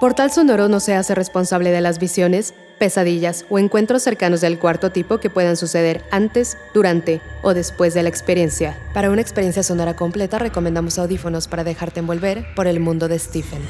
Portal Sonoro no se hace responsable de las visiones, pesadillas o encuentros cercanos del cuarto tipo que puedan suceder antes, durante o después de la experiencia. Para una experiencia sonora completa recomendamos audífonos para dejarte envolver por el mundo de Stephen.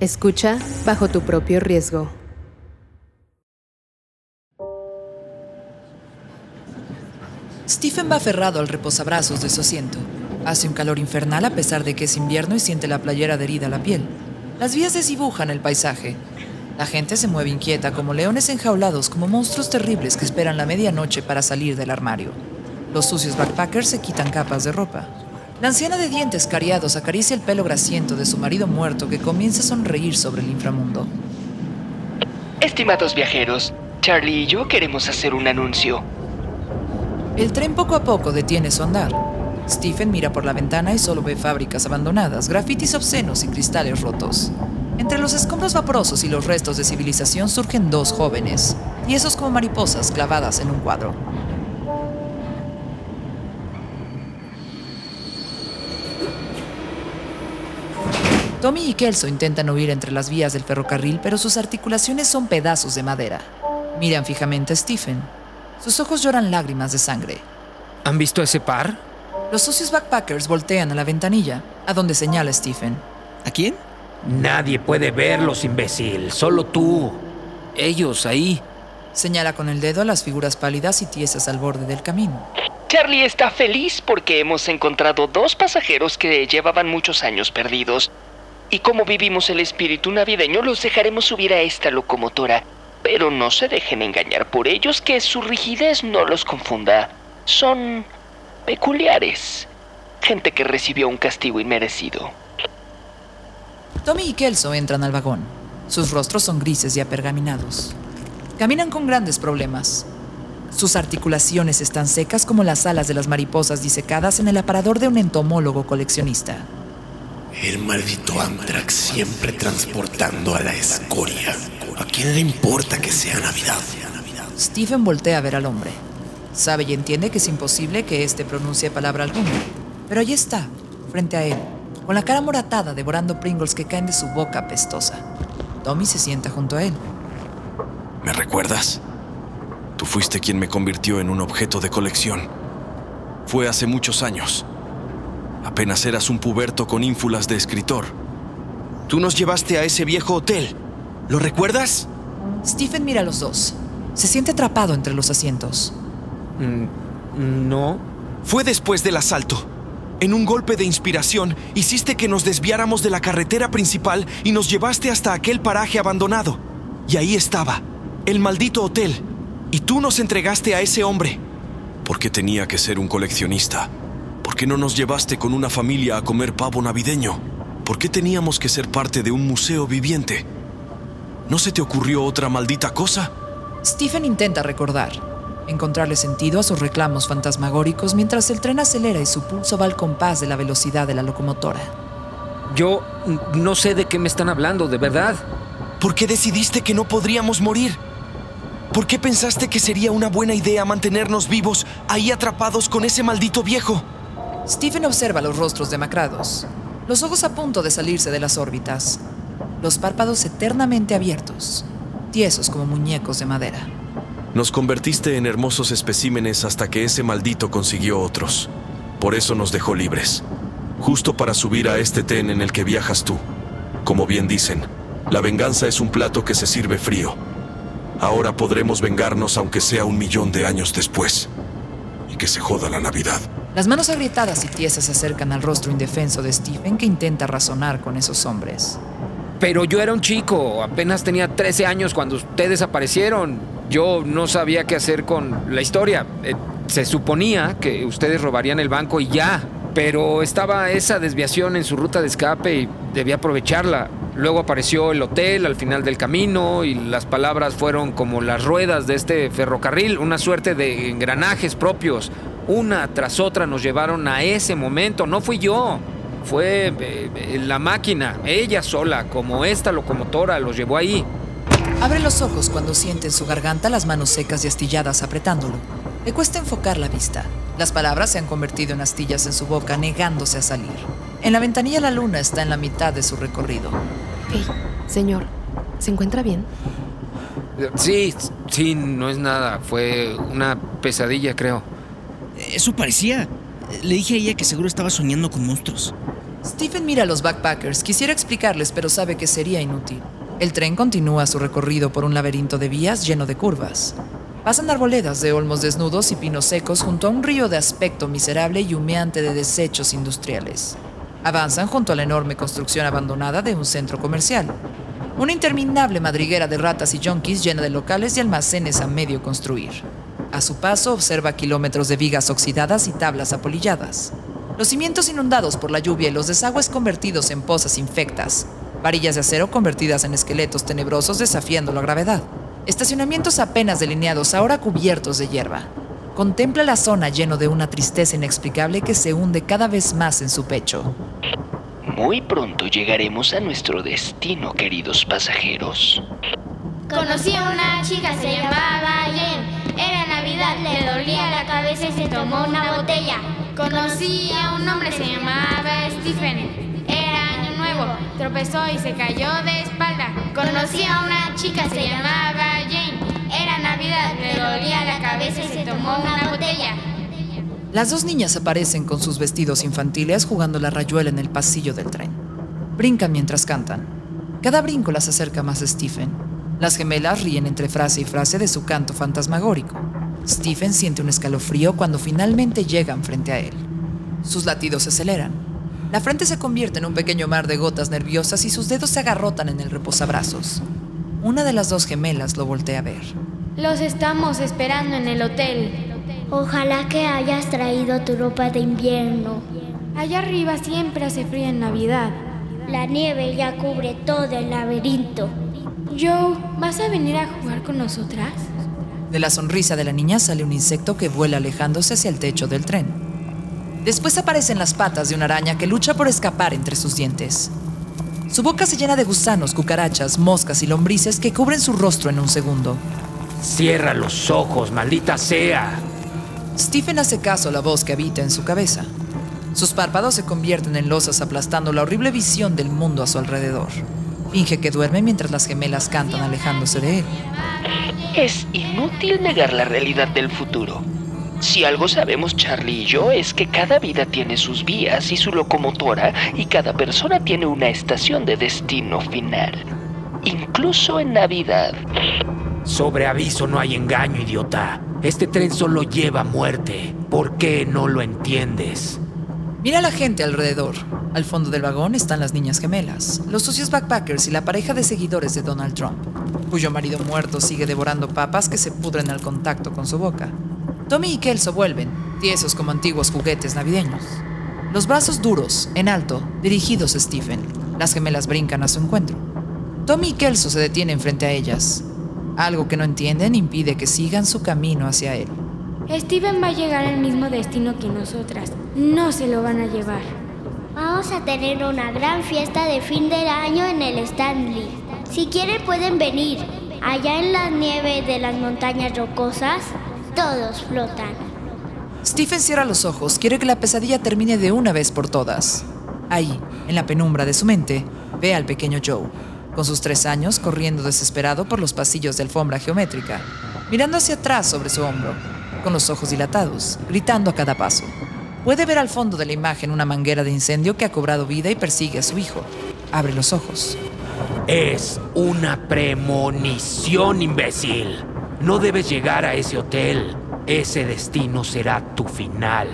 Escucha bajo tu propio riesgo. Stephen va aferrado al reposabrazos de su asiento. Hace un calor infernal a pesar de que es invierno y siente la playera adherida a la piel. Las vías desdibujan el paisaje. La gente se mueve inquieta como leones enjaulados, como monstruos terribles que esperan la medianoche para salir del armario. Los sucios backpackers se quitan capas de ropa. La anciana de dientes cariados acaricia el pelo grasiento de su marido muerto que comienza a sonreír sobre el inframundo. Estimados viajeros, Charlie y yo queremos hacer un anuncio. El tren poco a poco detiene su andar. Stephen mira por la ventana y solo ve fábricas abandonadas, grafitis obscenos y cristales rotos. Entre los escombros vaporosos y los restos de civilización surgen dos jóvenes, y esos como mariposas clavadas en un cuadro. Tommy y Kelso intentan huir entre las vías del ferrocarril, pero sus articulaciones son pedazos de madera. Miran fijamente a Stephen. Sus ojos lloran lágrimas de sangre. ¿Han visto ese par? Los socios backpackers voltean a la ventanilla, a donde señala Stephen. ¿A quién? Nadie puede verlos, imbécil. Solo tú. Ellos, ahí. Señala con el dedo a las figuras pálidas y tiesas al borde del camino. Charlie está feliz porque hemos encontrado dos pasajeros que llevaban muchos años perdidos. Y como vivimos el espíritu navideño, los dejaremos subir a esta locomotora. Pero no se dejen engañar por ellos, que su rigidez no los confunda. Son peculiares. Gente que recibió un castigo inmerecido. Tommy y Kelso entran al vagón. Sus rostros son grises y apergaminados. Caminan con grandes problemas. Sus articulaciones están secas como las alas de las mariposas disecadas en el aparador de un entomólogo coleccionista. El maldito Amtrak siempre transportando a la escoria. ¿A quién le importa que sea Navidad? Stephen voltea a ver al hombre. Sabe y entiende que es imposible que éste pronuncie palabra alguna. Pero allí está, frente a él, con la cara moratada devorando Pringles que caen de su boca apestosa. Tommy se sienta junto a él. ¿Me recuerdas? Tú fuiste quien me convirtió en un objeto de colección. Fue hace muchos años. Apenas eras un puberto con ínfulas de escritor. Tú nos llevaste a ese viejo hotel. ¿Lo recuerdas? Stephen mira a los dos. Se siente atrapado entre los asientos. Mm, no. Fue después del asalto. En un golpe de inspiración, hiciste que nos desviáramos de la carretera principal y nos llevaste hasta aquel paraje abandonado. Y ahí estaba, el maldito hotel. Y tú nos entregaste a ese hombre. ¿Por qué tenía que ser un coleccionista? ¿Por qué no nos llevaste con una familia a comer pavo navideño? ¿Por qué teníamos que ser parte de un museo viviente? ¿No se te ocurrió otra maldita cosa? Stephen intenta recordar, encontrarle sentido a sus reclamos fantasmagóricos mientras el tren acelera y su pulso va al compás de la velocidad de la locomotora. Yo no sé de qué me están hablando, de verdad. ¿Por qué decidiste que no podríamos morir? ¿Por qué pensaste que sería una buena idea mantenernos vivos ahí atrapados con ese maldito viejo? Stephen observa los rostros demacrados, los ojos a punto de salirse de las órbitas, los párpados eternamente abiertos, tiesos como muñecos de madera. Nos convertiste en hermosos especímenes hasta que ese maldito consiguió otros. Por eso nos dejó libres. Justo para subir a este tren en el que viajas tú. Como bien dicen, la venganza es un plato que se sirve frío. Ahora podremos vengarnos aunque sea un millón de años después. Y que se joda la Navidad. Las manos agrietadas y tiesas se acercan al rostro indefenso de Stephen que intenta razonar con esos hombres. Pero yo era un chico, apenas tenía 13 años cuando ustedes aparecieron. Yo no sabía qué hacer con la historia. Eh, se suponía que ustedes robarían el banco y ya. Pero estaba esa desviación en su ruta de escape y debía aprovecharla. Luego apareció el hotel al final del camino y las palabras fueron como las ruedas de este ferrocarril, una suerte de engranajes propios. Una tras otra nos llevaron a ese momento. No fui yo. Fue eh, eh, la máquina, ella sola, como esta locomotora, los llevó ahí. Abre los ojos cuando siente en su garganta las manos secas y astilladas apretándolo. Le cuesta enfocar la vista. Las palabras se han convertido en astillas en su boca, negándose a salir. En la ventanilla la luna está en la mitad de su recorrido. Hey, señor, ¿se encuentra bien? Sí, sí, no es nada. Fue una pesadilla, creo. Eso parecía. Le dije a ella que seguro estaba soñando con monstruos. Stephen mira a los backpackers. Quisiera explicarles, pero sabe que sería inútil. El tren continúa su recorrido por un laberinto de vías lleno de curvas. Pasan arboledas de olmos desnudos y pinos secos junto a un río de aspecto miserable y humeante de desechos industriales. Avanzan junto a la enorme construcción abandonada de un centro comercial. Una interminable madriguera de ratas y junkies llena de locales y almacenes a medio construir. A su paso observa kilómetros de vigas oxidadas y tablas apolilladas los cimientos inundados por la lluvia y los desagües convertidos en pozas infectas, varillas de acero convertidas en esqueletos tenebrosos desafiando la gravedad, estacionamientos apenas delineados ahora cubiertos de hierba. Contempla la zona lleno de una tristeza inexplicable que se hunde cada vez más en su pecho. Muy pronto llegaremos a nuestro destino, queridos pasajeros. Conocí a una chica, se llamaba Jen. Le dolía la cabeza y se tomó una botella. Conocí a un hombre, se llamaba Stephen. Era año nuevo, tropezó y se cayó de espalda. Conocí a una chica, se llamaba Jane. Era Navidad, le dolía la cabeza y se tomó una botella. Las dos niñas aparecen con sus vestidos infantiles jugando la rayuela en el pasillo del tren. Brincan mientras cantan. Cada brinco las acerca más a Stephen. Las gemelas ríen entre frase y frase de su canto fantasmagórico. Stephen siente un escalofrío cuando finalmente llegan frente a él. Sus latidos se aceleran. La frente se convierte en un pequeño mar de gotas nerviosas y sus dedos se agarrotan en el reposabrazos. Una de las dos gemelas lo voltea a ver. Los estamos esperando en el hotel. Ojalá que hayas traído tu ropa de invierno. Allá arriba siempre hace frío en Navidad. La nieve ya cubre todo el laberinto. Joe, ¿vas a venir a jugar con nosotras? De la sonrisa de la niña sale un insecto que vuela alejándose hacia el techo del tren. Después aparecen las patas de una araña que lucha por escapar entre sus dientes. Su boca se llena de gusanos, cucarachas, moscas y lombrices que cubren su rostro en un segundo. Cierra los ojos, maldita sea. Stephen hace caso a la voz que habita en su cabeza. Sus párpados se convierten en losas aplastando la horrible visión del mundo a su alrededor. Finge que duerme mientras las gemelas cantan alejándose de él. Es inútil negar la realidad del futuro. Si algo sabemos Charlie y yo es que cada vida tiene sus vías y su locomotora y cada persona tiene una estación de destino final. Incluso en Navidad. Sobre aviso no hay engaño, idiota. Este tren solo lleva muerte. ¿Por qué no lo entiendes? Mira a la gente alrededor. Al fondo del vagón están las niñas gemelas, los socios backpackers y la pareja de seguidores de Donald Trump, cuyo marido muerto sigue devorando papas que se pudren al contacto con su boca. Tommy y Kelso vuelven, tiesos como antiguos juguetes navideños. Los brazos duros, en alto, dirigidos a Stephen. Las gemelas brincan a su encuentro. Tommy y Kelso se detienen frente a ellas. Algo que no entienden impide que sigan su camino hacia él. Steven va a llegar al mismo destino que nosotras. No se lo van a llevar. Vamos a tener una gran fiesta de fin del año en el Stanley. Si quieren pueden venir. Allá en la nieve de las montañas rocosas, todos flotan. Stephen cierra los ojos, quiere que la pesadilla termine de una vez por todas. Ahí, en la penumbra de su mente, ve al pequeño Joe, con sus tres años corriendo desesperado por los pasillos de alfombra geométrica, mirando hacia atrás sobre su hombro, con los ojos dilatados, gritando a cada paso. Puede ver al fondo de la imagen una manguera de incendio que ha cobrado vida y persigue a su hijo. Abre los ojos. Es una premonición, imbécil. No debes llegar a ese hotel. Ese destino será tu final.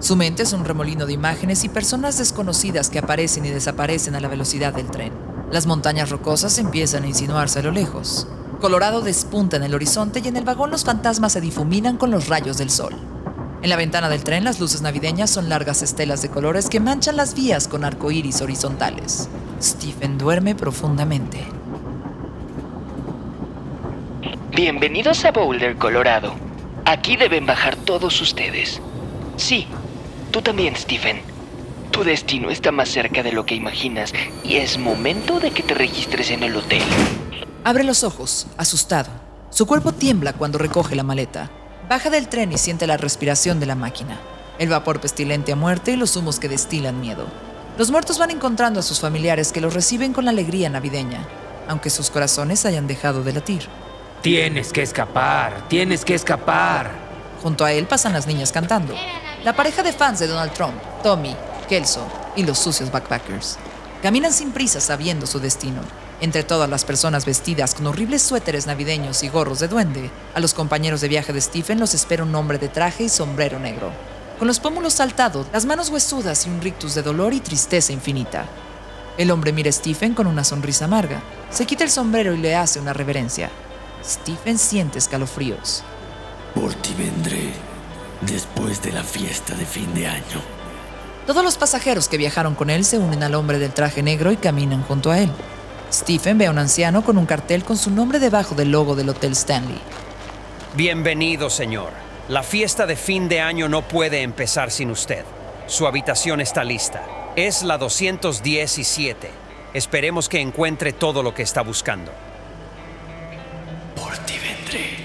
Su mente es un remolino de imágenes y personas desconocidas que aparecen y desaparecen a la velocidad del tren. Las montañas rocosas empiezan a insinuarse a lo lejos. Colorado despunta en el horizonte y en el vagón los fantasmas se difuminan con los rayos del sol. En la ventana del tren las luces navideñas son largas estelas de colores que manchan las vías con arcoíris horizontales. Stephen duerme profundamente. Bienvenidos a Boulder, Colorado. Aquí deben bajar todos ustedes. Sí, tú también, Stephen. Tu destino está más cerca de lo que imaginas y es momento de que te registres en el hotel. Abre los ojos, asustado. Su cuerpo tiembla cuando recoge la maleta. Baja del tren y siente la respiración de la máquina, el vapor pestilente a muerte y los humos que destilan miedo. Los muertos van encontrando a sus familiares que los reciben con alegría navideña, aunque sus corazones hayan dejado de latir. Tienes que escapar, tienes que escapar. Junto a él pasan las niñas cantando. La pareja de fans de Donald Trump, Tommy, Kelso y los sucios backpackers. Caminan sin prisa sabiendo su destino. Entre todas las personas vestidas con horribles suéteres navideños y gorros de duende, a los compañeros de viaje de Stephen los espera un hombre de traje y sombrero negro, con los pómulos saltados, las manos huesudas y un rictus de dolor y tristeza infinita. El hombre mira a Stephen con una sonrisa amarga, se quita el sombrero y le hace una reverencia. Stephen siente escalofríos. Por ti vendré después de la fiesta de fin de año. Todos los pasajeros que viajaron con él se unen al hombre del traje negro y caminan junto a él. Stephen ve a un anciano con un cartel con su nombre debajo del logo del Hotel Stanley. Bienvenido, señor. La fiesta de fin de año no puede empezar sin usted. Su habitación está lista. Es la 217. Esperemos que encuentre todo lo que está buscando. Por ti vendré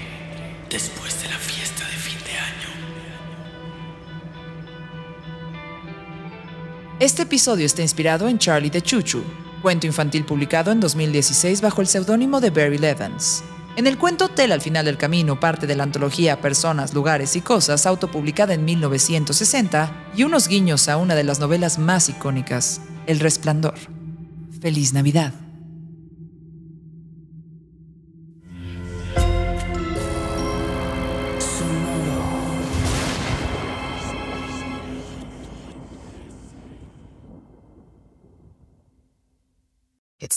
después de la fiesta de fin de año. Este episodio está inspirado en Charlie de Chuchu, cuento infantil publicado en 2016 bajo el seudónimo de Barry Levens. En el cuento Hotel al final del camino parte de la antología Personas, Lugares y Cosas, autopublicada en 1960, y unos guiños a una de las novelas más icónicas, El Resplandor. Feliz Navidad.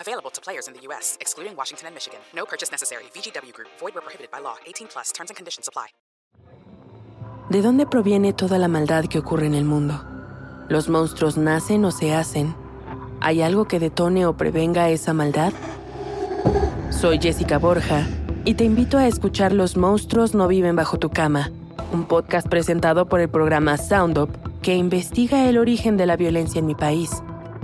Available to players in the U.S., excluding Washington and Michigan. No purchase necessary. VGW Group, void were prohibited by law. 18 plus terms and conditions apply. ¿De dónde proviene toda la maldad que ocurre en el mundo? ¿Los monstruos nacen o se hacen? ¿Hay algo que detone o prevenga esa maldad? Soy Jessica Borja y te invito a escuchar Los monstruos no viven bajo tu cama, un podcast presentado por el programa Sound Up que investiga el origen de la violencia en mi país,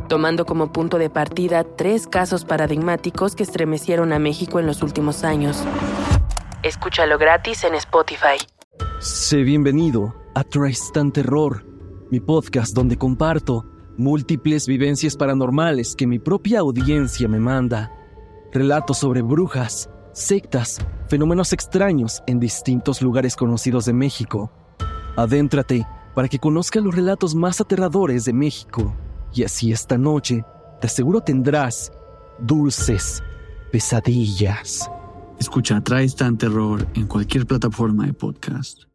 tomando como punto de partida tres casos paradigmáticos que estremecieron a México en los últimos años. Escúchalo gratis en Spotify. Sé bienvenido a Tristan Terror, mi podcast donde comparto múltiples vivencias paranormales que mi propia audiencia me manda. Relatos sobre brujas, sectas, fenómenos extraños en distintos lugares conocidos de México. Adéntrate para que conozcas los relatos más aterradores de México. Y así esta noche, te aseguro tendrás dulces pesadillas. Escucha Tristan Terror en cualquier plataforma de podcast.